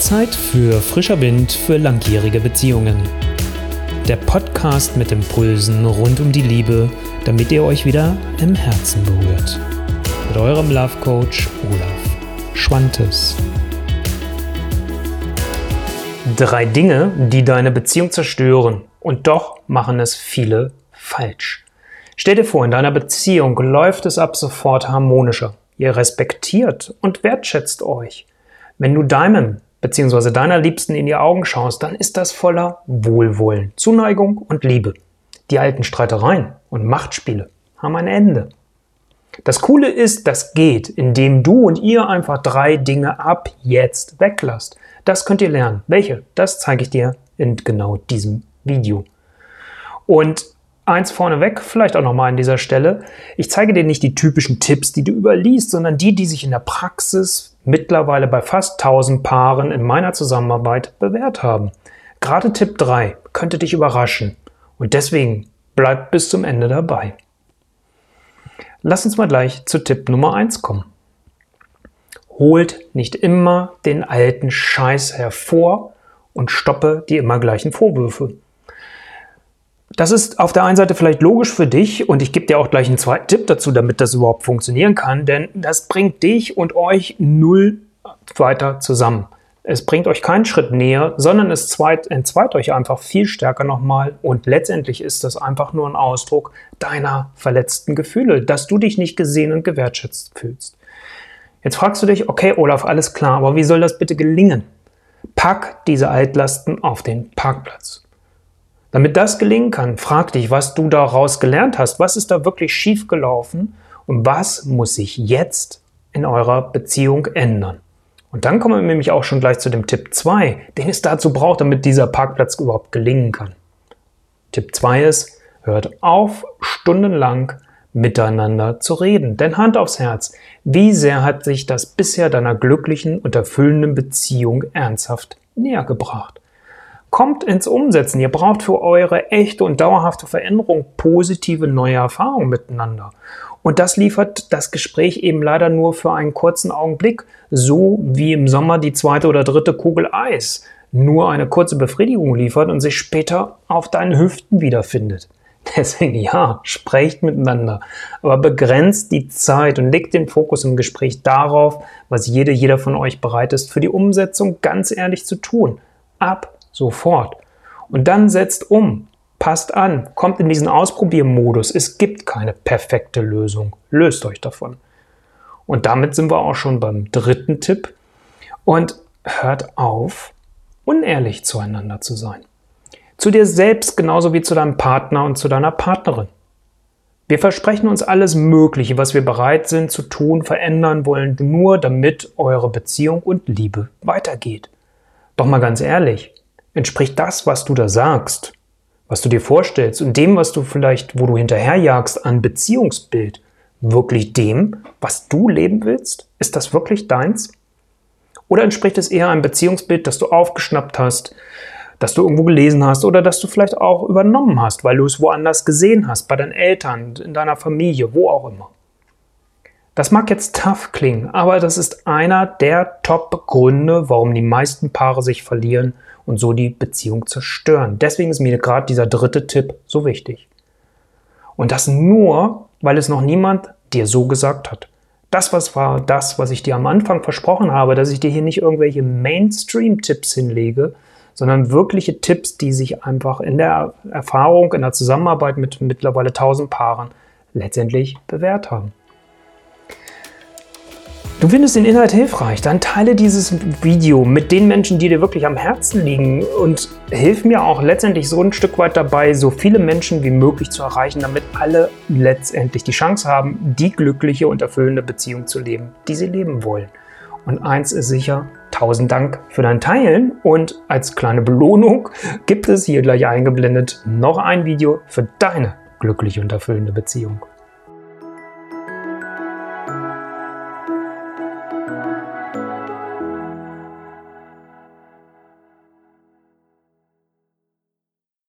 Zeit für frischer Wind für langjährige Beziehungen. Der Podcast mit Impulsen rund um die Liebe, damit ihr euch wieder im Herzen berührt. Mit eurem Love Coach Olaf Schwantes. Drei Dinge, die deine Beziehung zerstören und doch machen es viele falsch. Stell dir vor, in deiner Beziehung läuft es ab sofort harmonischer. Ihr respektiert und wertschätzt euch. Wenn du deinem bzw. deiner Liebsten in die Augen schaust, dann ist das voller Wohlwollen, Zuneigung und Liebe. Die alten Streitereien und Machtspiele haben ein Ende. Das Coole ist, das geht, indem du und ihr einfach drei Dinge ab jetzt weglasst. Das könnt ihr lernen. Welche? Das zeige ich dir in genau diesem Video. Und eins vorneweg, vielleicht auch nochmal an dieser Stelle. Ich zeige dir nicht die typischen Tipps, die du überliest, sondern die, die sich in der Praxis mittlerweile bei fast 1000 Paaren in meiner Zusammenarbeit bewährt haben. Gerade Tipp 3 könnte dich überraschen und deswegen bleib bis zum Ende dabei. Lass uns mal gleich zu Tipp Nummer 1 kommen. Holt nicht immer den alten Scheiß hervor und stoppe die immer gleichen Vorwürfe. Das ist auf der einen Seite vielleicht logisch für dich und ich gebe dir auch gleich einen zweiten Tipp dazu, damit das überhaupt funktionieren kann, denn das bringt dich und euch null weiter zusammen. Es bringt euch keinen Schritt näher, sondern es zweit, entzweit euch einfach viel stärker nochmal und letztendlich ist das einfach nur ein Ausdruck deiner verletzten Gefühle, dass du dich nicht gesehen und gewertschätzt fühlst. Jetzt fragst du dich, okay Olaf, alles klar, aber wie soll das bitte gelingen? Pack diese Altlasten auf den Parkplatz. Damit das gelingen kann, frag dich, was du daraus gelernt hast. Was ist da wirklich schiefgelaufen und was muss sich jetzt in eurer Beziehung ändern? Und dann kommen wir nämlich auch schon gleich zu dem Tipp 2, den es dazu braucht, damit dieser Parkplatz überhaupt gelingen kann. Tipp 2 ist, hört auf, stundenlang miteinander zu reden. Denn Hand aufs Herz, wie sehr hat sich das bisher deiner glücklichen und erfüllenden Beziehung ernsthaft näher gebracht? Kommt ins Umsetzen. Ihr braucht für eure echte und dauerhafte Veränderung positive neue Erfahrungen miteinander. Und das liefert das Gespräch eben leider nur für einen kurzen Augenblick, so wie im Sommer die zweite oder dritte Kugel Eis nur eine kurze Befriedigung liefert und sich später auf deinen Hüften wiederfindet. Deswegen ja, sprecht miteinander, aber begrenzt die Zeit und legt den Fokus im Gespräch darauf, was jede, jeder von euch bereit ist, für die Umsetzung ganz ehrlich zu tun. Ab sofort. Und dann setzt um, passt an, kommt in diesen Ausprobiermodus. Es gibt keine perfekte Lösung. Löst euch davon. Und damit sind wir auch schon beim dritten Tipp. Und hört auf, unehrlich zueinander zu sein. Zu dir selbst genauso wie zu deinem Partner und zu deiner Partnerin. Wir versprechen uns alles Mögliche, was wir bereit sind zu tun, verändern wollen, nur damit eure Beziehung und Liebe weitergeht. Doch mal ganz ehrlich, Entspricht das, was du da sagst, was du dir vorstellst und dem, was du vielleicht, wo du hinterherjagst an Beziehungsbild, wirklich dem, was du leben willst? Ist das wirklich deins? Oder entspricht es eher einem Beziehungsbild, das du aufgeschnappt hast, das du irgendwo gelesen hast oder das du vielleicht auch übernommen hast, weil du es woanders gesehen hast, bei deinen Eltern, in deiner Familie, wo auch immer? Das mag jetzt tough klingen, aber das ist einer der Top-Gründe, warum die meisten Paare sich verlieren und so die Beziehung zerstören. Deswegen ist mir gerade dieser dritte Tipp so wichtig. Und das nur, weil es noch niemand dir so gesagt hat. Das was war das, was ich dir am Anfang versprochen habe, dass ich dir hier nicht irgendwelche Mainstream-Tipps hinlege, sondern wirkliche Tipps, die sich einfach in der Erfahrung, in der Zusammenarbeit mit mittlerweile 1000 Paaren letztendlich bewährt haben. Du findest den Inhalt hilfreich, dann teile dieses Video mit den Menschen, die dir wirklich am Herzen liegen und hilf mir auch letztendlich so ein Stück weit dabei, so viele Menschen wie möglich zu erreichen, damit alle letztendlich die Chance haben, die glückliche und erfüllende Beziehung zu leben, die sie leben wollen. Und eins ist sicher, tausend Dank für dein Teilen und als kleine Belohnung gibt es hier gleich eingeblendet noch ein Video für deine glückliche und erfüllende Beziehung.